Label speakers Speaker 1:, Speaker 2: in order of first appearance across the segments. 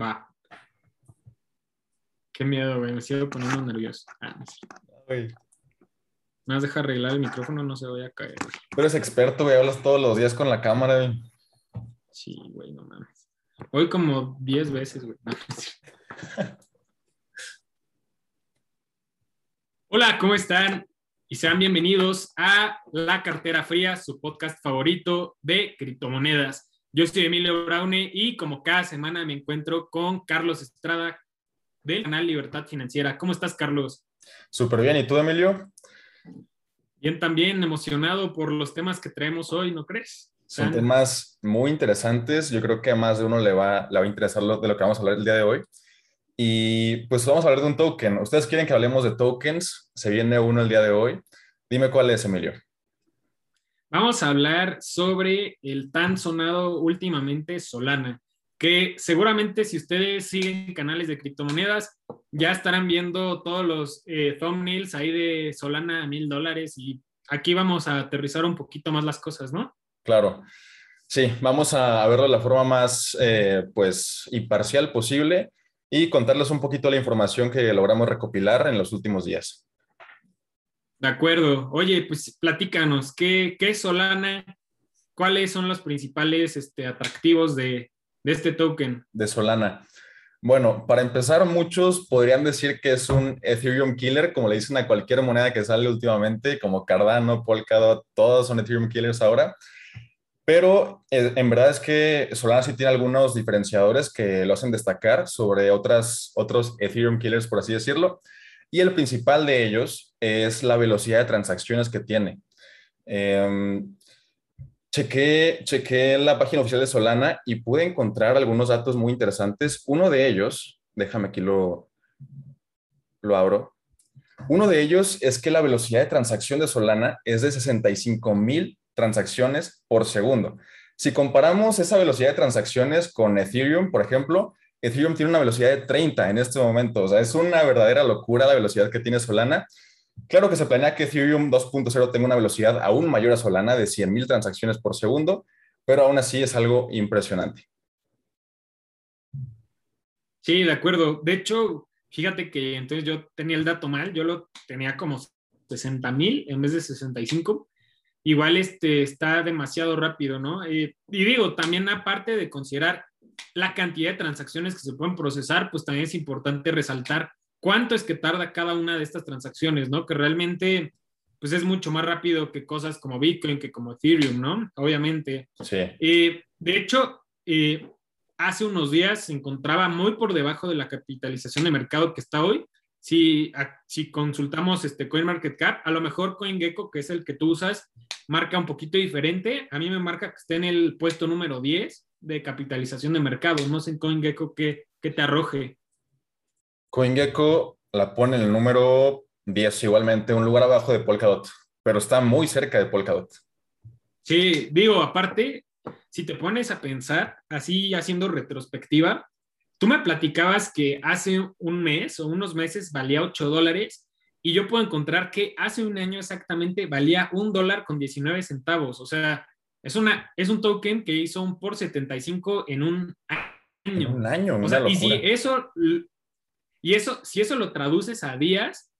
Speaker 1: Va. Qué miedo, güey. Me sigo poniendo nervioso. Ah.
Speaker 2: Güey,
Speaker 1: Me vas a dejar arreglar el micrófono, no se vaya a caer.
Speaker 2: Tú eres experto, güey, hablas todos los días con la cámara, güey.
Speaker 1: Sí, güey, no mames. Hoy como 10 veces, güey. No. Hola, ¿cómo están? Y sean bienvenidos a La Cartera Fría, su podcast favorito de criptomonedas. Yo soy Emilio Braune y como cada semana me encuentro con Carlos Estrada del canal Libertad Financiera. ¿Cómo estás, Carlos?
Speaker 2: Súper bien, ¿y tú, Emilio?
Speaker 1: Bien, también emocionado por los temas que traemos hoy, ¿no crees?
Speaker 2: Son temas muy interesantes. Yo creo que a más de uno le va, le va a interesar lo, de lo que vamos a hablar el día de hoy. Y pues vamos a hablar de un token. ¿Ustedes quieren que hablemos de tokens? Se viene uno el día de hoy. Dime cuál es, Emilio.
Speaker 1: Vamos a hablar sobre el tan sonado últimamente Solana, que seguramente si ustedes siguen canales de criptomonedas, ya estarán viendo todos los eh, thumbnails ahí de Solana a mil dólares y aquí vamos a aterrizar un poquito más las cosas, ¿no?
Speaker 2: Claro. Sí, vamos a, verlo de la forma más eh, pues imparcial posible y contarles un poquito la información que logramos recopilar en los últimos días.
Speaker 1: De acuerdo. Oye, pues platícanos, ¿qué, qué es Solana? ¿Cuáles son los principales este, atractivos de, de este token?
Speaker 2: de Solana. Bueno, para empezar, muchos podrían decir que es un Ethereum killer, como le dicen a cualquier moneda que sale últimamente, como Cardano, Polkadot, todos son Ethereum killers ahora. Pero eh, en verdad es que Solana sí tiene algunos diferenciadores que lo hacen destacar sobre otras, otros Ethereum killers, por así decirlo. Y el principal de ellos es la velocidad de transacciones que tiene. Em, Chequé, chequé la página oficial de Solana y pude encontrar algunos datos muy interesantes. Uno de ellos, déjame aquí lo, lo abro. Uno de ellos es que la velocidad de transacción de Solana es de 65 mil transacciones por segundo. Si comparamos esa velocidad de transacciones con Ethereum, por ejemplo, Ethereum tiene una velocidad de 30 en este momento. O sea, es una verdadera locura la velocidad que tiene Solana. Claro que se planea que Ethereum 2.0 tenga una velocidad aún mayor a Solana de 100.000 transacciones por segundo, pero aún así es algo impresionante.
Speaker 1: Sí, de acuerdo. De hecho, fíjate que entonces yo tenía el dato mal, yo lo tenía como 60 mil en vez de 65. Igual este está demasiado rápido, ¿no? Eh, y digo, también aparte de considerar la cantidad de transacciones que se pueden procesar, pues también es importante resaltar cuánto es que tarda cada una de estas transacciones, ¿no? Que realmente, pues es mucho más rápido que cosas como Bitcoin, que como Ethereum, ¿no? Obviamente.
Speaker 2: Sí,
Speaker 1: Eh, de hecho, eh, hace unos días se encontraba muy por debajo de la capitalización de mercado que está hoy. Si, a- si consultamos este CoinMarketCap, a lo mejor CoinGecko, que es el que tú usas, marca un poquito diferente. A mí me marca que está en el puesto número 10 de capitalización de mercado. No sé en CoinGecko qué, qué te arroje.
Speaker 2: CoinGecko la pone en el número 10 igualmente, un lugar abajo de Polkadot, pero está muy cerca de Polkadot.
Speaker 1: Sí, digo, aparte, si te pones a pensar, así haciendo retrospectiva, tú me platicabas que hace un mes o unos meses valía 8 dólares y yo puedo encontrar que hace un año exactamente valía un dólar con 19 centavos. O sea, es, una, es un token que hizo un por 75 en un año.
Speaker 2: un año,
Speaker 1: O sea, y si eso, y eso, si eso lo traduces a días,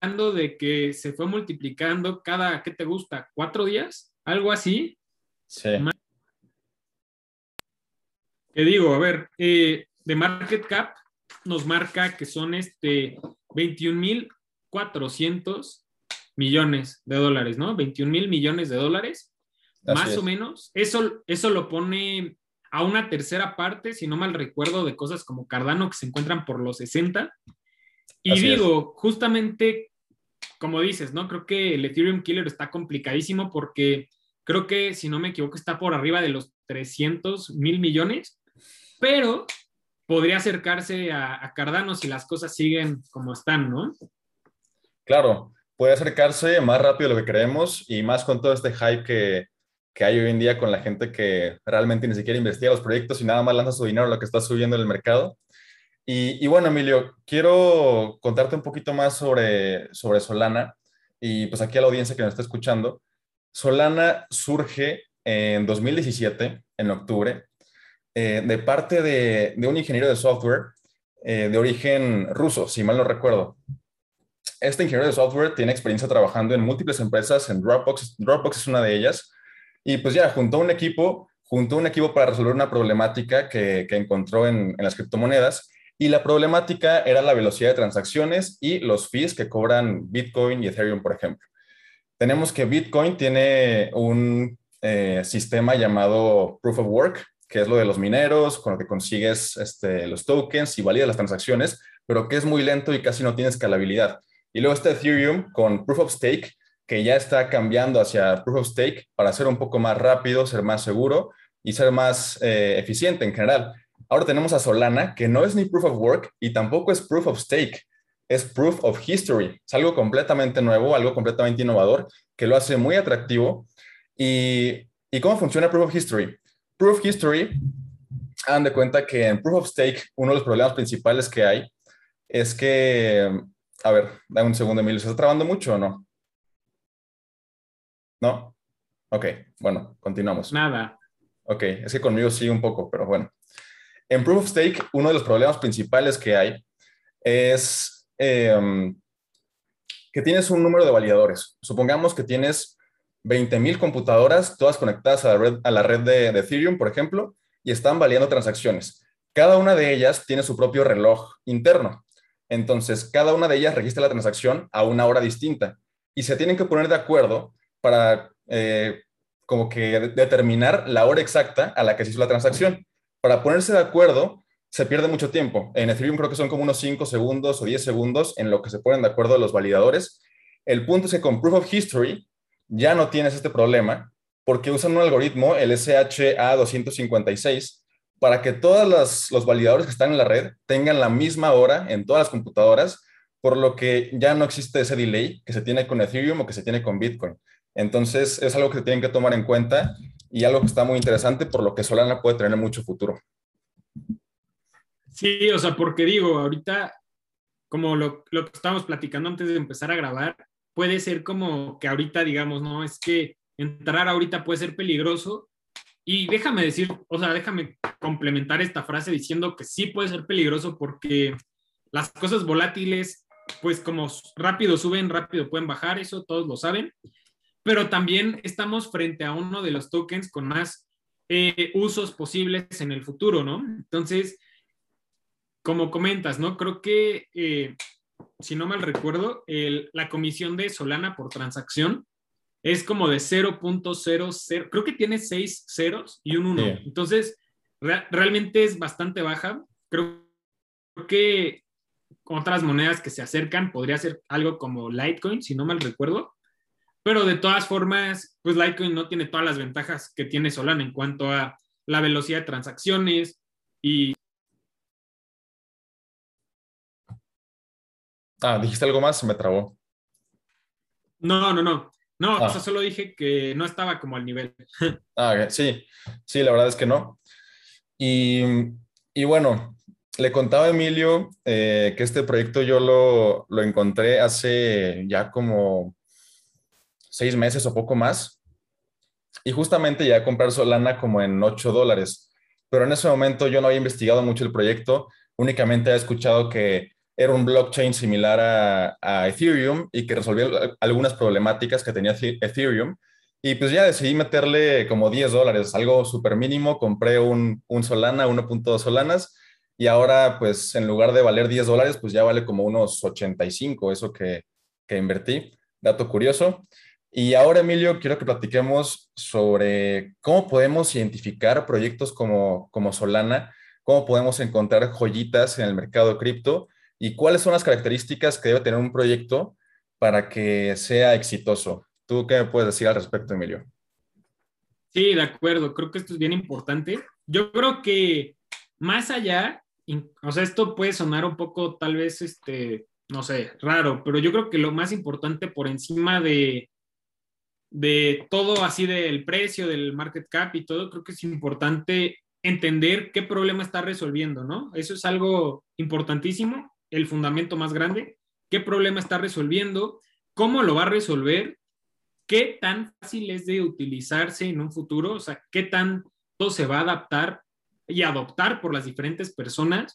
Speaker 1: hablando de que se fue multiplicando cada, ¿qué te gusta? ¿Cuatro días? Algo así.
Speaker 2: Sí,
Speaker 1: Que digo, a ver, eh, de market cap nos marca que son este 21.400 millones de dólares, ¿no? 21 mil millones de dólares,
Speaker 2: así
Speaker 1: más
Speaker 2: es.
Speaker 1: o menos. Eso, eso lo pone a una tercera parte, si no mal recuerdo, de cosas como Cardano que se encuentran por los 60. Y
Speaker 2: Así es.
Speaker 1: digo, justamente, como dices, ¿no? Creo que el Ethereum Killer está complicadísimo porque creo que, si no me equivoco, está por arriba de los 300 mil millones, pero podría acercarse a, a Cardano si las cosas siguen como están, ¿no?
Speaker 2: Claro, puede acercarse más rápido de lo que creemos y más con todo este hype que, que hay hoy en día con la gente que realmente ni siquiera investiga los proyectos y nada más lanza su dinero a lo que está subiendo en el mercado. Y, bueno, Emilio, quiero contarte un poquito más sobre, sobre Solana y pues aquí a la audiencia que nos está escuchando. Solana surge en 2017, en octubre, eh, de parte de, un ingeniero de software eh, de origen ruso, si mal no recuerdo. Este ingeniero de software tiene experiencia trabajando en múltiples empresas, en Dropbox, Dropbox es una de ellas, y pues ya juntó un equipo, juntó un equipo para resolver una problemática que, encontró en, en las criptomonedas, y la problemática era la velocidad de transacciones y los fees que cobran Bitcoin y Ethereum, por ejemplo. Tenemos que Bitcoin tiene un eh, sistema llamado Proof of Work, que es lo de los mineros, con lo que consigues este, los tokens y validas las transacciones, pero que es muy lento y casi no tiene escalabilidad. Y luego está Ethereum con Proof of Stake, que ya está cambiando hacia Proof of Stake para ser un poco más rápido, ser más seguro y ser más eh, eficiente en general. Ahora tenemos a Solana, que no es ni Proof of Work y tampoco es Proof of Stake es Proof of History. Es algo completamente nuevo, algo completamente innovador, que lo hace muy atractivo. ¿Y, ¿y cómo funciona Proof of History? Proof of History, hagan de cuenta que en Proof of Stake, uno de los problemas principales que hay es que, a ver, dame un segundo, Emilio, ¿se está trabando mucho o no? ¿No? Ok, bueno, continuamos.
Speaker 1: Nada.
Speaker 2: Ok, es que conmigo sí un poco, pero bueno. En Proof of Stake, uno de los problemas principales que hay es Em, que tienes un número de validadores. Supongamos que tienes 20.000 computadoras, todas conectadas a la red, a la red de, Ethereum, por ejemplo, y están validando transacciones. Cada una de ellas tiene su propio reloj interno. Entonces, cada una de ellas registra la transacción a una hora distinta y se tienen que poner de acuerdo para eh, como que determinar la hora exacta a la que se hizo la transacción. Para ponerse de acuerdo, se pierde mucho tiempo. En Ethereum creo que son como unos 5 segundos o 10 segundos en lo que se ponen de acuerdo los validadores. El punto es que con Proof of History ya no tienes este problema porque usan un algoritmo, el SHA-256, para que todos los validadores que están en la red tengan la misma hora en todas las computadoras, por lo que ya no existe ese delay que se tiene con Ethereum o que se tiene con Bitcoin. Entonces es algo que tienen que tomar en cuenta y algo que está muy interesante, por lo que Solana puede tener mucho futuro.
Speaker 1: Sí, o sea, porque digo, ahorita, como lo, lo que estábamos platicando antes de empezar a grabar, puede ser como que ahorita digamos, no, es que entrar ahorita puede ser peligroso. Y déjame decir, o sea, déjame complementar esta frase diciendo que sí puede ser peligroso porque las cosas volátiles, pues como rápido suben, rápido pueden bajar, eso todos lo saben. Pero también estamos frente a uno de los tokens con más eh, usos posibles en el futuro, ¿no? Entonces, como comentas, ¿no? Creo que, eh, si no mal recuerdo, la comisión de Solana por transacción es como de 0.00, creo que tiene seis ceros y un 1. Entonces, realmente es bastante baja. Creo que otras monedas que se acercan podría ser algo como Litecoin, si no mal recuerdo. Pero de todas formas, pues Litecoin no tiene todas las ventajas que tiene Solana en cuanto a la velocidad de transacciones y
Speaker 2: Ah, dijiste algo más, se me trabó.
Speaker 1: No, no, no. No, ah. solo dije que no estaba como al nivel.
Speaker 2: Ah, sí, sí, la verdad es que no. Y, bueno, le contaba a Emilio eh, que este proyecto yo lo, lo, encontré hace ya como seis meses o poco más. Y justamente ya comprar Solana como en 8 dólares. Pero en ese momento yo no había investigado mucho el proyecto, únicamente había escuchado que era un blockchain similar a, Ethereum y que resolvía algunas problemáticas que tenía Ethereum. Y pues ya decidí meterle como 10 dólares, algo súper mínimo. Compré un, un Solana, 1.2 Solanas, y ahora pues en lugar de valer 10 dólares, pues ya vale como unos 85, eso que, que invertí. Dato curioso. Y ahora, Emilio, quiero que platiquemos sobre cómo podemos identificar proyectos como, como Solana, cómo podemos encontrar joyitas en el mercado cripto y cuáles son las características que debe tener un proyecto para que sea exitoso. ¿Tú qué me puedes decir al respecto, Emilio?
Speaker 1: Sí, de acuerdo. Creo que esto es bien importante. Yo creo que más allá, o sea, esto puede sonar un poco tal vez, este, no sé, raro, pero yo creo que lo más importante por encima de, de todo así del precio, del market cap y todo, creo que es importante entender qué problema está resolviendo, ¿no? Eso es algo importantísimo el fundamento más grande, qué problema está resolviendo, cómo lo va a resolver, qué tan fácil es de utilizarse en un futuro, o sea, qué tanto se va a adaptar y adoptar por las diferentes personas,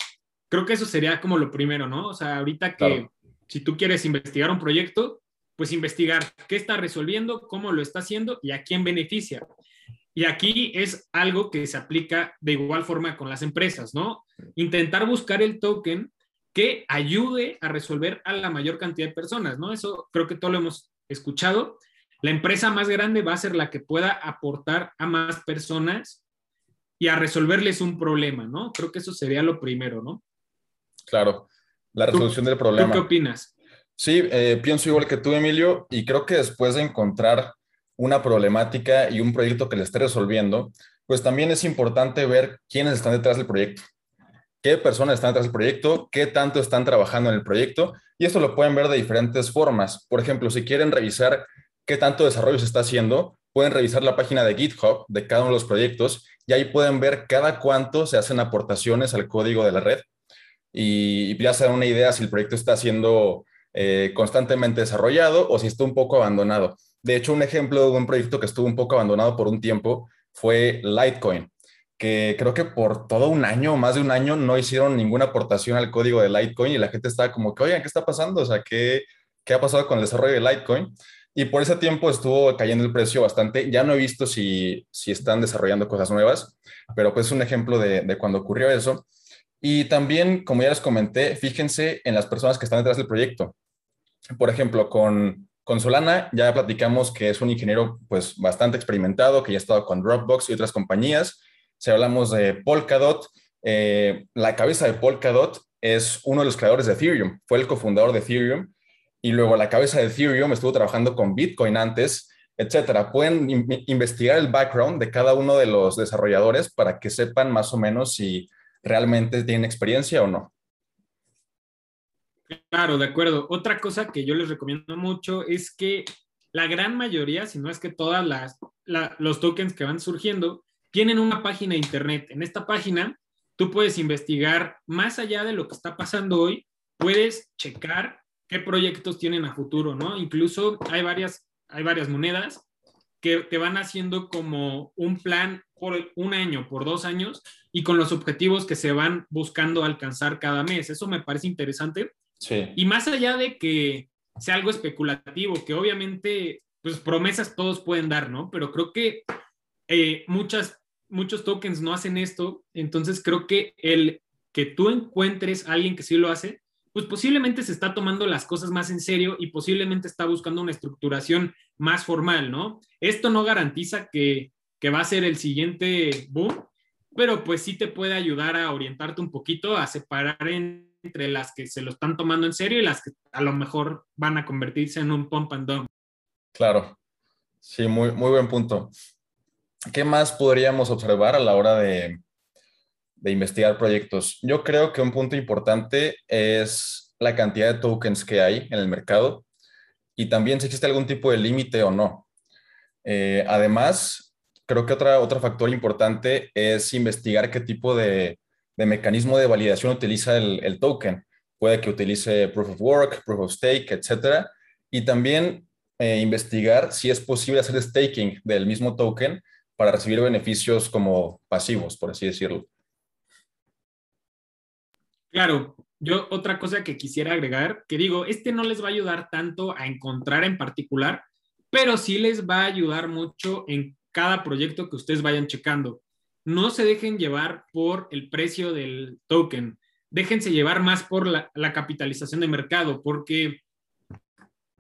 Speaker 1: creo que eso sería como lo primero, ¿no? O sea, ahorita que si tú quieres investigar un proyecto, pues investigar qué está resolviendo, cómo lo está haciendo y a quién beneficia. Y aquí es algo que se aplica de igual forma con las empresas, ¿no? Intentar buscar el token que ayude a resolver a la mayor cantidad de personas, ¿no? Eso creo que todo lo hemos escuchado. La empresa más grande va a ser la que pueda aportar a más personas y a resolverles un problema, ¿no? Creo que eso sería lo primero, ¿no?
Speaker 2: Claro, la resolución del problema.
Speaker 1: ¿Tú qué opinas?
Speaker 2: Sí, eh, pienso igual que tú, Emilio, y creo que después de encontrar una problemática y un proyecto que le esté resolviendo, pues también es importante ver quiénes están detrás del proyecto, qué personas están detrás del proyecto, qué tanto están trabajando en el proyecto, y esto lo pueden ver de diferentes formas. Por ejemplo, si quieren revisar qué tanto desarrollo se está haciendo, pueden revisar la página de GitHub de cada uno de los proyectos y ahí pueden ver cada cuánto se hacen aportaciones al código de la red y ya se dan una idea si el proyecto está siendo eh, constantemente desarrollado o si está un poco abandonado. De hecho, un ejemplo de un proyecto que estuvo un poco abandonado por un tiempo fue Litecoin, que creo que por todo un año, más de un año, no hicieron ninguna aportación al código de Litecoin y la gente estaba como que, oigan, ¿qué está pasando? O sea, ¿qué, qué ha pasado con el desarrollo de Litecoin? Y por ese tiempo estuvo cayendo el precio bastante. Ya no he visto si, si están desarrollando cosas nuevas, pero pues es un ejemplo de, de cuando ocurrió eso. Y también, como ya les comenté, fíjense en las personas que están detrás del proyecto. Por ejemplo, con, con Solana ya platicamos que es un ingeniero pues bastante experimentado, que ya ha estado con Dropbox y otras compañías. Si hablamos de Polkadot, eh, la cabeza de Polkadot es uno de los creadores de Ethereum, fue el cofundador de Ethereum y luego la cabeza de Ethereum estuvo trabajando con Bitcoin antes, etcétera. Pueden investigar el background de cada uno de los desarrolladores para que sepan más o menos si realmente tienen experiencia o no.
Speaker 1: Claro, de acuerdo. Otra cosa que yo les recomiendo mucho es que la gran mayoría, si no es que todas las los tokens que van surgiendo, tienen una página de internet. En esta página tú puedes investigar más allá de lo que está pasando hoy, puedes checar qué proyectos tienen a futuro, ¿no? Incluso hay varias, hay varias monedas que te van haciendo como un plan por un año, por dos años, y con los objetivos que se van buscando alcanzar cada mes. Eso me parece interesante y más allá de que sea algo especulativo, que obviamente, pues promesas todos pueden dar, ¿no? Pero creo que eh, muchas, muchos tokens no hacen esto, entonces creo que el que tú encuentres a alguien que sí lo hace, pues posiblemente se está tomando las cosas más en serio y posiblemente está buscando una estructuración más formal, ¿no? Esto no garantiza que, que va a ser el siguiente boom, pero pues sí te puede ayudar a orientarte un poquito, a separar en entre las que se lo están tomando en serio y las que a lo mejor van a convertirse en un pump and dump.
Speaker 2: Claro, sí, muy, muy buen punto. ¿Qué más podríamos observar a la hora de, de investigar proyectos? Yo creo que un punto importante es la cantidad de tokens que hay en el mercado y también si existe algún tipo de límite o no. Eh, además, creo que otra, otro factor importante es investigar qué tipo de, de mecanismo de validación utiliza el, token. Puede que utilice proof of work, proof of stake, etcétera. Y también eh, investigar si es posible hacer staking del mismo token para recibir beneficios como pasivos, por así decirlo.
Speaker 1: Claro, yo otra cosa que quisiera agregar, que digo, este no les va a ayudar tanto a encontrar en particular, pero sí les va a ayudar mucho en cada proyecto que ustedes vayan checando no se dejen llevar por el precio del token, déjense llevar más por la, capitalización de mercado, porque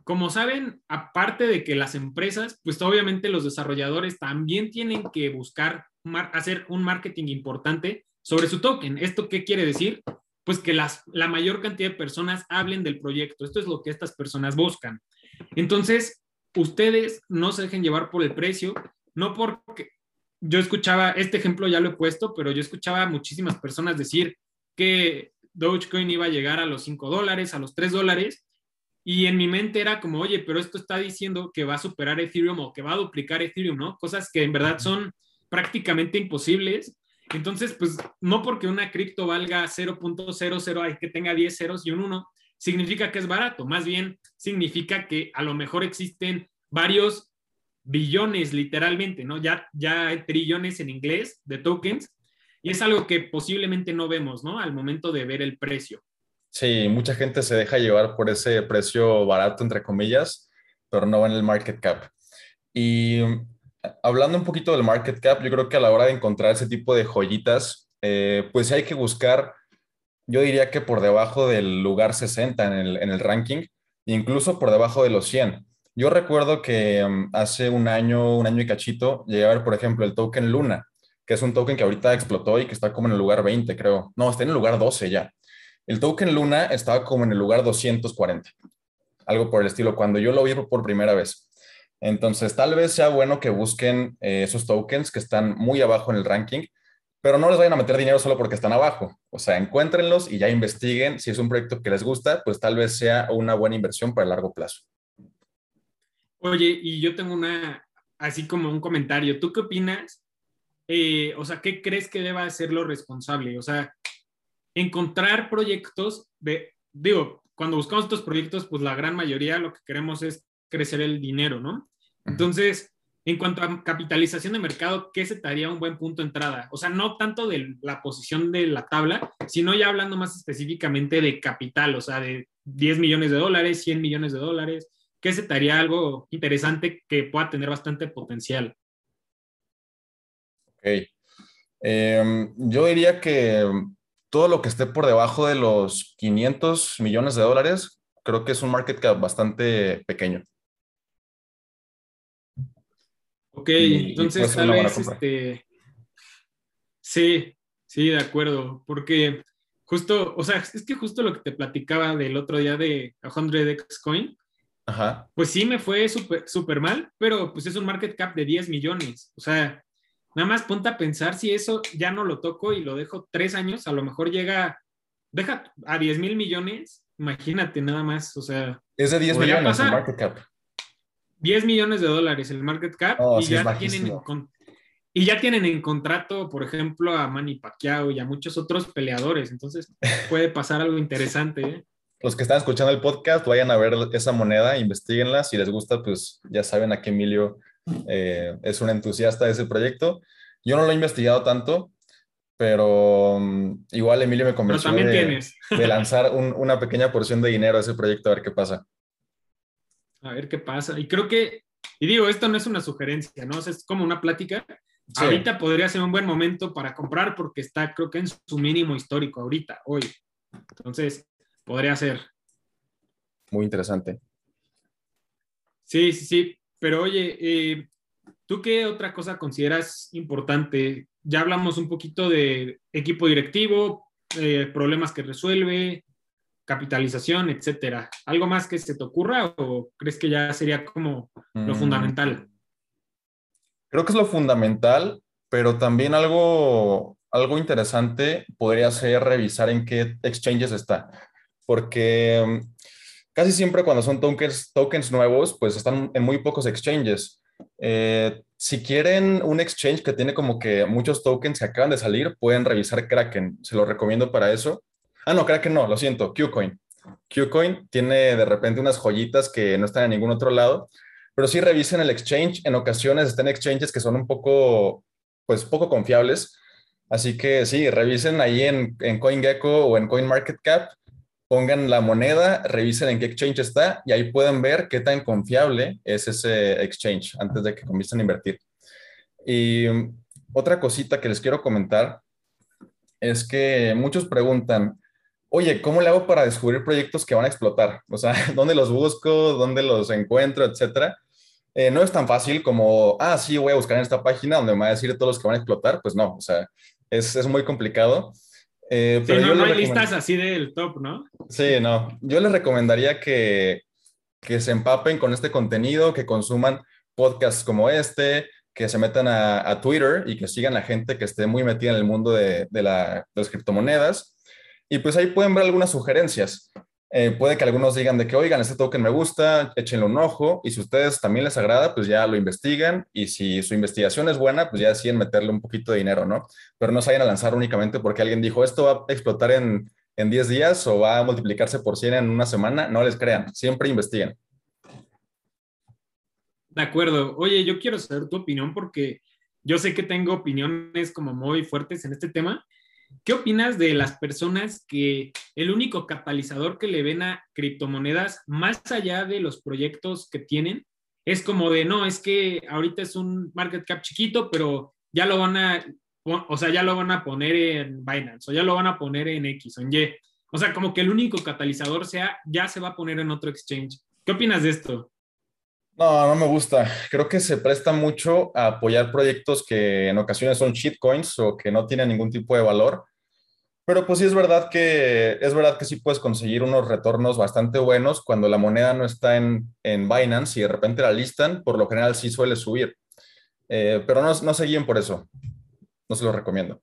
Speaker 1: como saben, aparte de que las empresas, pues obviamente los desarrolladores también tienen que buscar hacer un marketing importante sobre su token. ¿Esto qué quiere decir? Pues que las, la mayor cantidad de personas hablen del proyecto. Esto es lo que estas personas buscan. Entonces, ustedes no se dejen llevar por el precio, no porque, yo escuchaba, este ejemplo ya lo he puesto, pero yo escuchaba a muchísimas personas decir que Dogecoin iba a llegar a los 5 dólares, a los 3 dólares, y en mi mente era como, oye, pero esto está diciendo que va a superar Ethereum o que va a duplicar Ethereum, ¿no? Cosas que en verdad son prácticamente imposibles. Entonces, pues no porque una cripto valga 0.00, hay que tenga 10 ceros y un 1, significa que es barato. Más bien significa que a lo mejor existen varios billones literalmente, ¿no? Ya, ya hay trillones en inglés de tokens. y es algo que posiblemente no vemos, ¿no? Al momento de ver el precio.
Speaker 2: Sí, mucha gente se deja llevar por ese precio barato, entre comillas, pero no en el market cap. Y hablando un poquito del market cap, yo creo que a la hora de encontrar ese tipo de joyitas, eh, pues hay que buscar, yo diría que por debajo del lugar 60 en el, en el ranking, incluso por debajo de los 100. Yo recuerdo que um, hace un año, un año y cachito, llegué a ver, por ejemplo, el token Luna, que es un token que ahorita explotó y que está como en el lugar 20, creo. No, está en el lugar 12 ya. El token Luna estaba como en el lugar 240, algo por el estilo, cuando yo lo vi por primera vez. Entonces, tal vez sea bueno que busquen eh, esos tokens que están muy abajo en el ranking, pero no les vayan a meter dinero solo porque están abajo. O sea, encuéntrenlos y ya investiguen. Si es un proyecto que les gusta, pues tal vez sea una buena inversión para el largo plazo.
Speaker 1: Oye, y yo tengo una, así como un comentario. ¿Tú qué opinas? Eh, o sea, ¿qué crees que deba ser lo responsable? O sea, encontrar proyectos de, digo, cuando buscamos estos proyectos, pues la gran mayoría lo que queremos es crecer el dinero, ¿no? Entonces, en cuanto a capitalización de mercado, ¿qué se te daría un buen punto de entrada? O sea, no tanto de la posición de la tabla, sino ya hablando más específicamente de capital, o sea, de 10 millones de dólares, 100 millones de dólares. ¿Qué se te haría algo interesante que pueda tener bastante potencial?
Speaker 2: Ok. Em, yo diría que todo lo que esté por debajo de los 500 millones de dólares, creo que es un market cap bastante pequeño.
Speaker 1: Ok, entonces tal vez este. Sí, sí, de acuerdo. Porque justo, o sea, es que justo lo que te platicaba del otro día de 100x Coin, Ajá. pues sí me fue súper super mal, pero pues es un market cap de 10 millones. O sea, nada más ponte a pensar si eso ya no lo toco y lo dejo tres años, a lo mejor llega, deja a 10 mil millones, imagínate nada más, o sea.
Speaker 2: Es de 10 millones el market cap.
Speaker 1: 10 millones de dólares el market cap y, ya tienen en, y ya tienen en contrato, por ejemplo, a Manny Pacquiao y a muchos otros peleadores. Entonces puede pasar algo interesante. ¿eh?
Speaker 2: Los que están escuchando el podcast, vayan a ver esa moneda, investiguenla. Si les gusta, pues ya saben a qué Emilio eh, es un entusiasta de ese proyecto. Yo no lo he investigado tanto, pero mm, igual Emilio me convenció de, de, lanzar una pequeña porción de dinero a ese proyecto a ver qué pasa
Speaker 1: a ver qué pasa. Y creo que, y digo, esto no es una sugerencia, ¿no? es como una plática. Ahorita podría ser un buen momento para comprar porque está, creo que en su mínimo histórico ahorita, hoy. Entonces, podría ser.
Speaker 2: Muy interesante.
Speaker 1: Sí, sí, sí. Pero oye, eh, ¿tú qué otra cosa consideras importante? Ya hablamos un poquito de equipo directivo, eh, problemas que resuelve, capitalización, etcétera. ¿Algo más que se te ocurra o crees que ya sería como lo mm. fundamental?
Speaker 2: Creo que es lo fundamental, pero también algo, algo interesante podría ser revisar en qué exchanges está, porque casi siempre cuando son tokens, nuevos, pues están en muy pocos exchanges. Eh, si quieren un exchange que tiene como que muchos tokens que acaban de salir, pueden revisar Kraken. Se lo recomiendo para eso. Ah, no, que no, lo siento, Qcoin. Qcoin tiene de repente unas joyitas que no están en ningún otro lado, pero sí revisen el exchange. En ocasiones están exchanges que son un poco, pues poco confiables. Así que sí, revisen ahí en, en CoinGecko o en CoinMarketCap, pongan la moneda, revisen en qué exchange está y ahí pueden ver qué tan confiable es ese exchange antes de que comiencen a invertir. Y otra cosita que les quiero comentar es que muchos preguntan, oye, ¿cómo le hago para descubrir proyectos que van a explotar? O sea, ¿dónde los busco? ¿Dónde los encuentro? Etcétera. Eh, no es tan fácil como, ah, sí, voy a buscar en esta página donde me va a decir todos los que van a explotar. Pues no, o sea, es, es muy complicado.
Speaker 1: Eh, pero no, no hay listas así del top, ¿no?
Speaker 2: Sí, no. Yo les recomendaría que, que se empapen con este contenido, que consuman podcasts como este, que se metan a, a, Twitter y que sigan a gente que esté muy metida en el mundo de, de, la, de las criptomonedas y pues ahí pueden ver algunas sugerencias. Eh, puede que algunos digan de que, oigan, este token me gusta, échenle un ojo, y si a ustedes también les agrada, pues ya lo investigan, y si su investigación es buena, pues ya deciden meterle un poquito de dinero, ¿no? Pero no se vayan a lanzar únicamente porque alguien dijo, esto va a explotar en, en 10 días o va a multiplicarse por 100 en una semana, no les crean, siempre investiguen.
Speaker 1: De acuerdo. Oye, yo quiero saber tu opinión porque yo sé que tengo opiniones como muy fuertes en este tema. ¿Qué opinas de las personas que el único catalizador que le ven a criptomonedas, más allá de los proyectos que tienen, es como de, no, es que ahorita es un market cap chiquito, pero ya lo van a, o sea, ya lo van a poner en Binance o ya lo van a poner en X o en Y. O sea, como que el único catalizador sea, ya se va a poner en otro exchange. ¿Qué opinas de esto?
Speaker 2: No, no me gusta. Creo que se presta mucho a apoyar proyectos que en ocasiones son shitcoins o que no tienen ningún tipo de valor. Pero pues sí es verdad que es verdad que sí puedes conseguir unos retornos bastante buenos cuando la moneda no está en, en Binance y de repente la listan, por lo general sí suele subir. Eh, pero no, no se guíen por eso. No se lo recomiendo.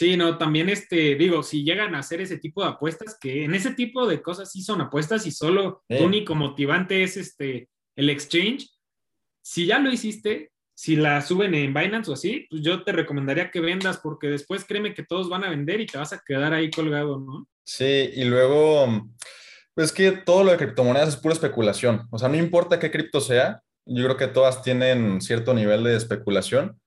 Speaker 1: Sí, no, también este, digo, si llegan a hacer ese tipo de apuestas, que en ese tipo de cosas sí son apuestas y solo el único motivante es este, el exchange. Si ya lo hiciste, si la suben en Binance o así, pues yo te recomendaría que vendas porque después créeme que todos van a vender y te vas a quedar ahí colgado, ¿no?
Speaker 2: Sí, y luego, pues que todo lo de criptomonedas es pura especulación. O sea, no importa qué cripto sea, yo creo que todas tienen cierto nivel de especulación,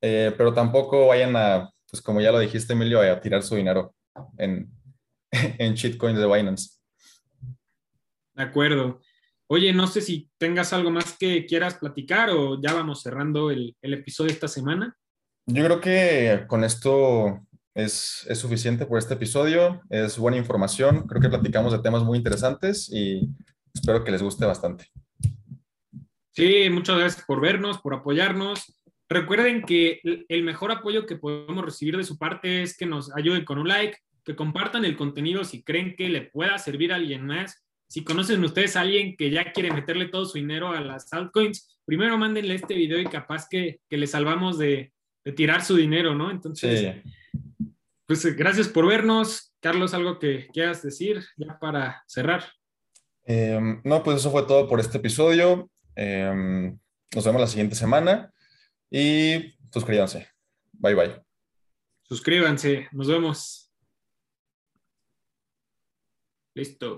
Speaker 2: eh, pero tampoco vayan a pues como ya lo dijiste, Emilio, a tirar su dinero en, en shitcoins de Binance.
Speaker 1: De acuerdo. Oye, no sé si tengas algo más que quieras platicar o ya vamos cerrando el, episodio esta semana.
Speaker 2: Yo creo que con esto es, es, suficiente por este episodio. Es buena información. Creo que platicamos de temas muy interesantes y espero que les guste bastante.
Speaker 1: Sí, muchas gracias por vernos, por apoyarnos. Recuerden que el mejor apoyo que podemos recibir de su parte es que nos ayuden con un like, que compartan el contenido si creen que le pueda servir a alguien más. Si conocen ustedes a alguien que ya quiere meterle todo su dinero a las altcoins, primero mándenle este video y capaz que, que le salvamos de, tirar su dinero, ¿no? Entonces, pues gracias por vernos. Carlos, algo que quieras decir ya para cerrar.
Speaker 2: Em, no, pues eso fue todo por este episodio. Em, nos vemos la siguiente semana. Y suscríbanse. Bye bye.
Speaker 1: Suscríbanse. Nos vemos. Listo.